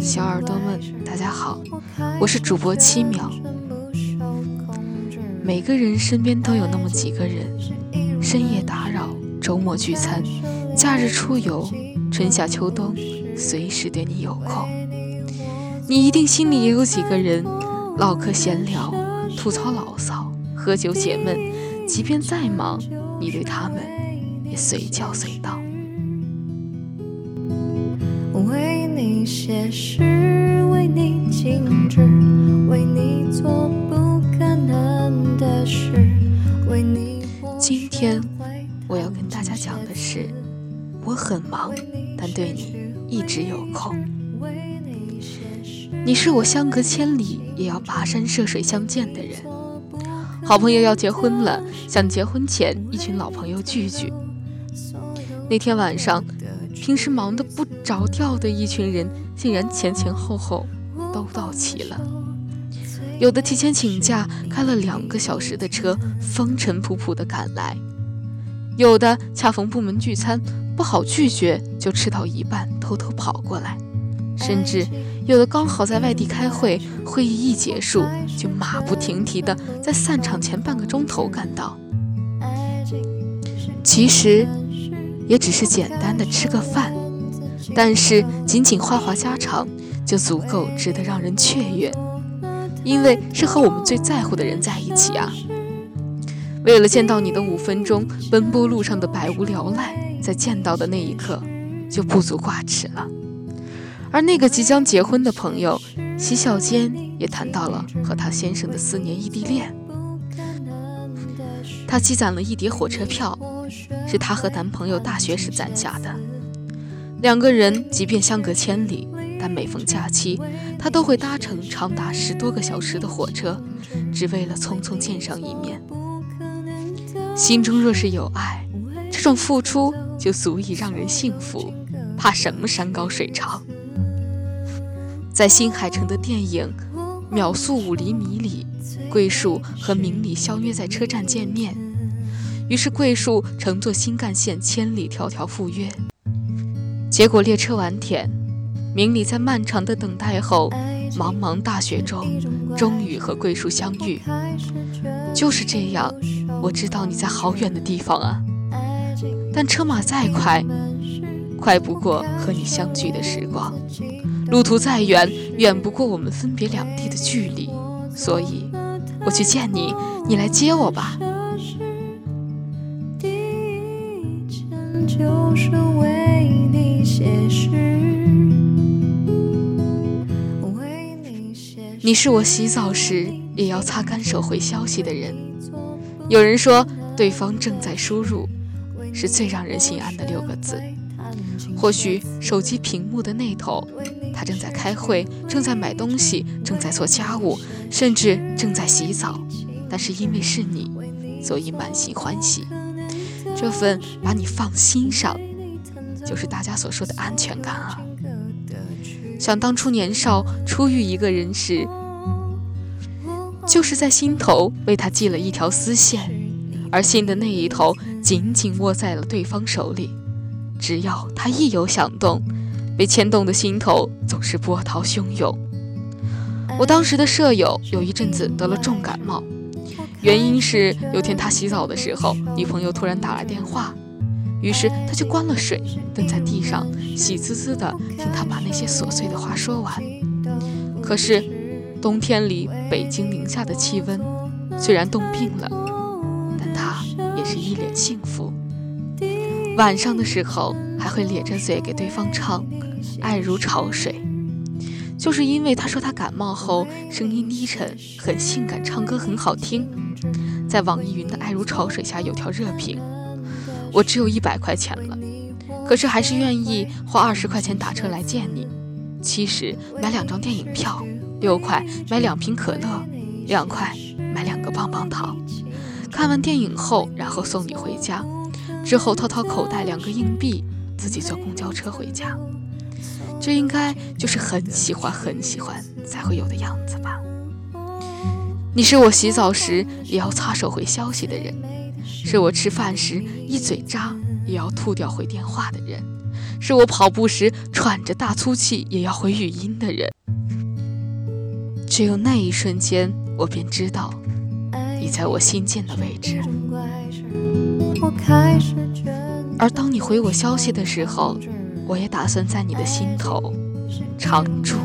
的小耳朵们，大家好，我是主播七秒。每个人身边都有那么几个人，深夜打扰，周末聚餐，假日出游，春夏秋冬，随时对你有空。你一定心里也有几个人，唠嗑闲聊，吐槽牢骚，喝酒解闷，即便再忙，你对他们也随叫随到。你写诗，为你静止，为你做不可能的事，为你。今天我要跟大家讲的是，我很忙，但对你一直有空。你是我相隔千里也要跋山涉水相见的人。好朋友要结婚了，想结婚前一群老朋友聚聚。那天晚上，平时忙得不着调的一群人，竟然前前后后都到齐了。有的提前请假，开了两个小时的车，风尘仆仆地赶来；有的恰逢部门聚餐，不好拒绝，就吃到一半偷偷跑过来。甚至有的刚好在外地开会，会议一结束就马不停蹄的在散场前半个钟头赶到。其实也只是简单的吃个饭，但是仅仅话话家常就足够值得让人雀跃，因为是和我们最在乎的人在一起啊。为了见到你的五分钟，奔波路上的百无聊赖，在见到的那一刻就不足挂齿了。而那个即将结婚的朋友，嬉笑间也谈到了和她先生的四年异地恋。她积攒了一叠火车票，是她和男朋友大学时攒下的。两个人即便相隔千里，但每逢假期，他都会搭乘长达十多个小时的火车，只为了匆匆见上一面。心中若是有爱，这种付出就足以让人幸福，怕什么山高水长？在新海诚的电影《秒速五厘米》里，桂树和明里相约在车站见面。于是桂树乘坐新干线千里迢迢赴约。结果列车晚点，明里在漫长的等待后，茫茫大雪中，终于和桂树相遇。就是这样，我知道你在好远的地方啊。但车马再快，快不过和你相聚的时光。路途再远，远不过我们分别两地的距离，所以我去见你，你来接我吧。就是为你是我洗澡时也要擦干手回消息的人。有人说，对方正在输入，是最让人心安的六个字。或许手机屏幕的那头。他正在开会，正在买东西，正在做家务，甚至正在洗澡。但是因为是你，所以满心欢喜。这份把你放心上，就是大家所说的安全感啊。想当初年少初遇一个人时，就是在心头为他系了一条丝线，而信的那一头紧紧握在了对方手里。只要他一有响动。被牵动的心头总是波涛汹涌。我当时的舍友有一阵子得了重感冒，原因是有天他洗澡的时候，女朋友突然打来电话，于是他就关了水，蹲在地上，喜滋滋的听他把那些琐碎的话说完。可是冬天里北京零下的气温，虽然冻病了，但他也是一脸幸福。晚上的时候还会咧着嘴给对方唱。爱如潮水，就是因为他说他感冒后声音低沉，很性感，唱歌很好听。在网易云的爱如潮水下有条热评：我只有一百块钱了，可是还是愿意花二十块钱打车来见你，七十买两张电影票，六块买两瓶可乐，两块买两个棒棒糖。看完电影后，然后送你回家，之后掏掏口袋两个硬币，自己坐公交车回家。这应该就是很喜欢很喜欢才会有的样子吧。你是我洗澡时也要擦手回消息的人，是我吃饭时一嘴渣也要吐掉回电话的人，是我跑步时喘着大粗气也要回语音的人。只有那一瞬间，我便知道你在我心间的位置。而当你回我消息的时候，我也打算在你的心头常住。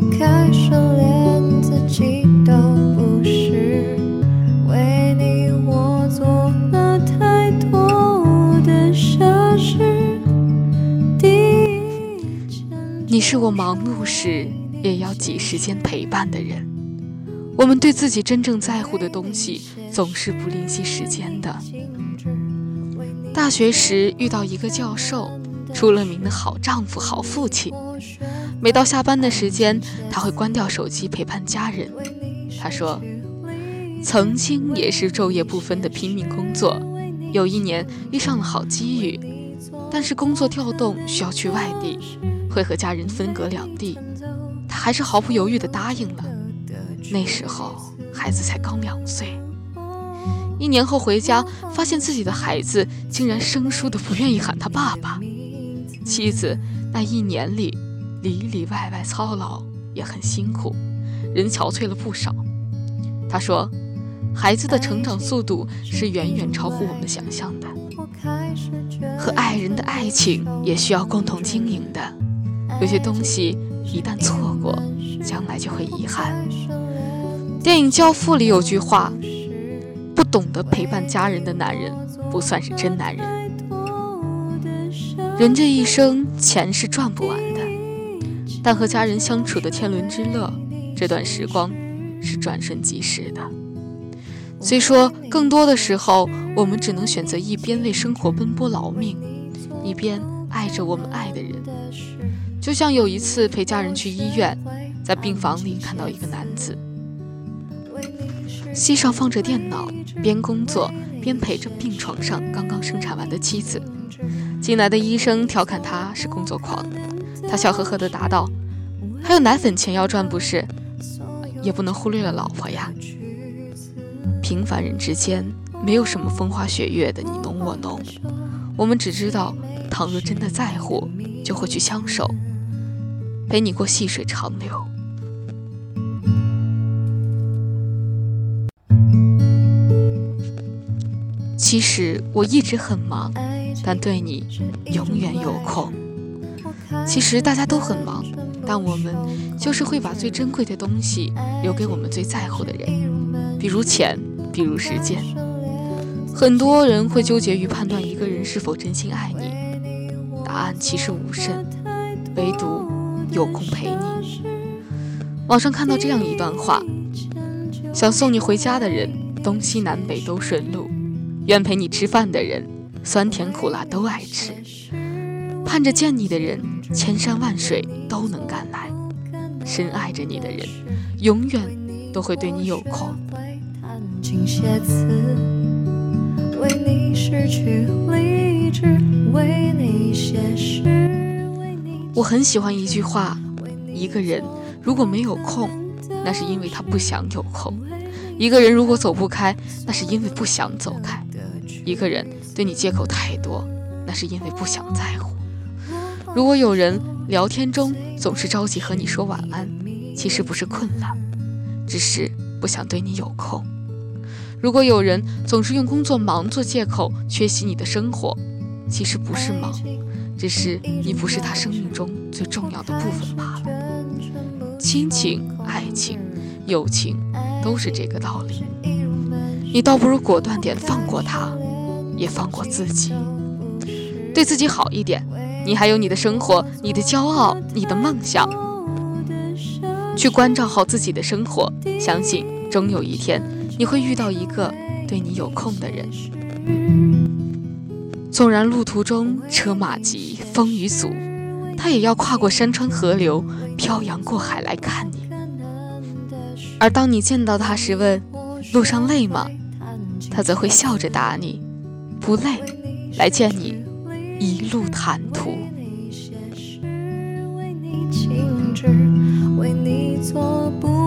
你是是我忙碌时也要挤时间陪伴的人。我们对自己真正在乎的东西，总是不吝惜时间的。大学时遇到一个教授，出了名的好丈夫、好父亲。每到下班的时间，他会关掉手机陪伴家人。他说：“曾经也是昼夜不分的拼命工作，有一年遇上了好机遇，但是工作调动需要去外地，会和家人分隔两地。他还是毫不犹豫地答应了。那时候孩子才刚两岁。”一年后回家，发现自己的孩子竟然生疏的不愿意喊他爸爸。妻子那一年里里里外外操劳也很辛苦，人憔悴了不少。他说：“孩子的成长速度是远远超乎我们想象的，和爱人的爱情也需要共同经营的。有些东西一旦错过，将来就会遗憾。”电影《教父》里有句话。不懂得陪伴家人的男人，不算是真男人。人这一生，钱是赚不完的，但和家人相处的天伦之乐，这段时光是转瞬即逝的。虽说更多的时候，我们只能选择一边为生活奔波劳命，一边爱着我们爱的人。就像有一次陪家人去医院，在病房里看到一个男子。膝上放着电脑，边工作边陪着病床上刚刚生产完的妻子。进来的医生调侃他是工作狂，他笑呵呵地答道：“还有奶粉钱要赚不是？也不能忽略了老婆呀。”平凡人之间没有什么风花雪月的你侬我侬，我们只知道，倘若真的在乎，就会去相守，陪你过细水长流。其实我一直很忙，但对你永远有空。其实大家都很忙，但我们就是会把最珍贵的东西留给我们最在乎的人，比如钱，比如时间。很多人会纠结于判断一个人是否真心爱你，答案其实无甚，唯独有空陪你。网上看到这样一段话：想送你回家的人，东西南北都顺路。愿陪你吃饭的人，酸甜苦辣都爱吃；盼着见你的人，千山万水都能赶来；深爱着你的人，永远都会对你有空。我很喜欢一句话：一个人如果没有空，那是因为他不想有空；一个人如果走不开，那是因为不想走开。一个人对你借口太多，那是因为不想在乎。如果有人聊天中总是着急和你说晚安，其实不是困了，只是不想对你有空。如果有人总是用工作忙做借口缺席你的生活，其实不是忙，只是你不是他生命中最重要的部分罢了。亲情、爱情、友情都是这个道理。你倒不如果断点放过他。也放过自己，对自己好一点。你还有你的生活，你的骄傲，你的梦想，去关照好自己的生活。相信终有一天，你会遇到一个对你有空的人。纵然路途中车马急，风雨阻，他也要跨过山川河流，漂洋过海来看你。而当你见到他时，问路上累吗？他则会笑着答你。不累，来见你，一路坦途。做不